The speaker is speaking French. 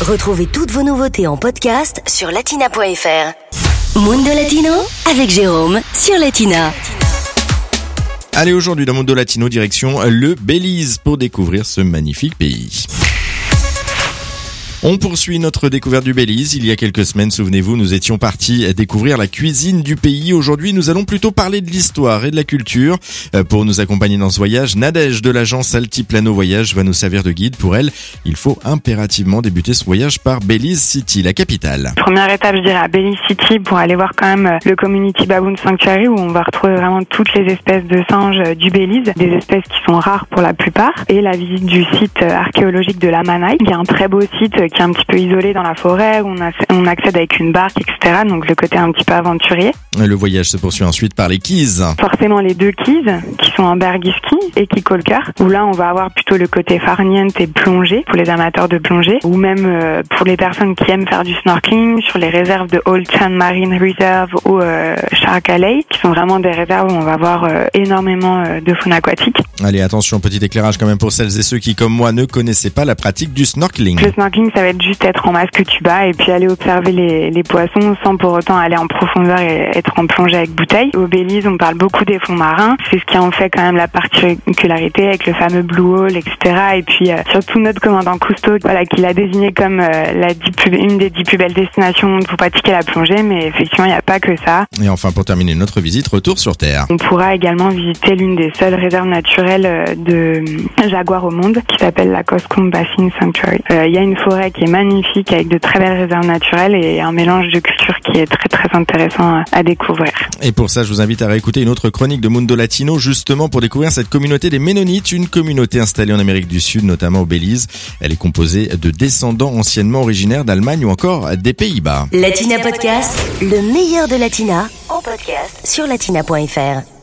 Retrouvez toutes vos nouveautés en podcast sur latina.fr. Mundo Latino avec Jérôme sur Latina. Allez, aujourd'hui dans Mundo Latino, direction le Belize pour découvrir ce magnifique pays. On poursuit notre découverte du Belize. Il y a quelques semaines, souvenez-vous, nous étions partis découvrir la cuisine du pays. Aujourd'hui, nous allons plutôt parler de l'histoire et de la culture. Euh, Pour nous accompagner dans ce voyage, Nadège de l'agence Altiplano Voyage va nous servir de guide. Pour elle, il faut impérativement débuter ce voyage par Belize City, la capitale. Première étape, je dirais à Belize City pour aller voir quand même euh, le Community Baboon Sanctuary où on va retrouver vraiment toutes les espèces de singes euh, du Belize, des espèces qui sont rares pour la plupart, et la visite du site archéologique de la Manaï, qui est un très beau site qui est un petit peu isolé dans la forêt où on, a- on accède avec une barque, etc. Donc le côté un petit peu aventurier. Le voyage se poursuit ensuite par les Keys. Forcément les deux keys qui sont en Bergiski et Kikolkar, où là on va avoir plutôt le côté farniente et plongée pour les amateurs de plongée, ou même euh, pour les personnes qui aiment faire du snorkeling sur les réserves de Old Town Marine Reserve ou euh, Shark Alley, qui sont vraiment des réserves où on va voir euh, énormément euh, de faune aquatique. Allez, attention, petit éclairage quand même pour celles et ceux qui, comme moi, ne connaissaient pas la pratique du snorkeling. Le snorkeling, ça va être juste être en masque tuba et puis aller observer les, les poissons sans pour autant aller en profondeur et être en plongée avec bouteille. Au Belize, on parle beaucoup des fonds marins. C'est ce qui en fait quand même la particularité avec le fameux Blue Hole, etc. Et puis euh, surtout notre commandant Cousteau, voilà, qui l'a désigné comme euh, la dix plus- une des dix plus belles destinations pour pratiquer la plongée. Mais effectivement, il n'y a pas que ça. Et enfin, pour terminer notre visite, retour sur Terre. On pourra également visiter l'une des seules réserves naturelles euh, de jaguars au monde, qui s'appelle la Coscombe Basin Sanctuary. Euh, Il y a une forêt qui est magnifique avec de très belles réserves naturelles et un mélange de cultures qui est très très intéressant à- découvrir. Et pour ça, je vous invite à réécouter une autre chronique de Mundo Latino, justement pour découvrir cette communauté des Ménonites, une communauté installée en Amérique du Sud, notamment au Belize. Elle est composée de descendants anciennement originaires d'Allemagne ou encore des Pays-Bas. Latina Podcast, le meilleur de Latina en podcast sur latina.fr.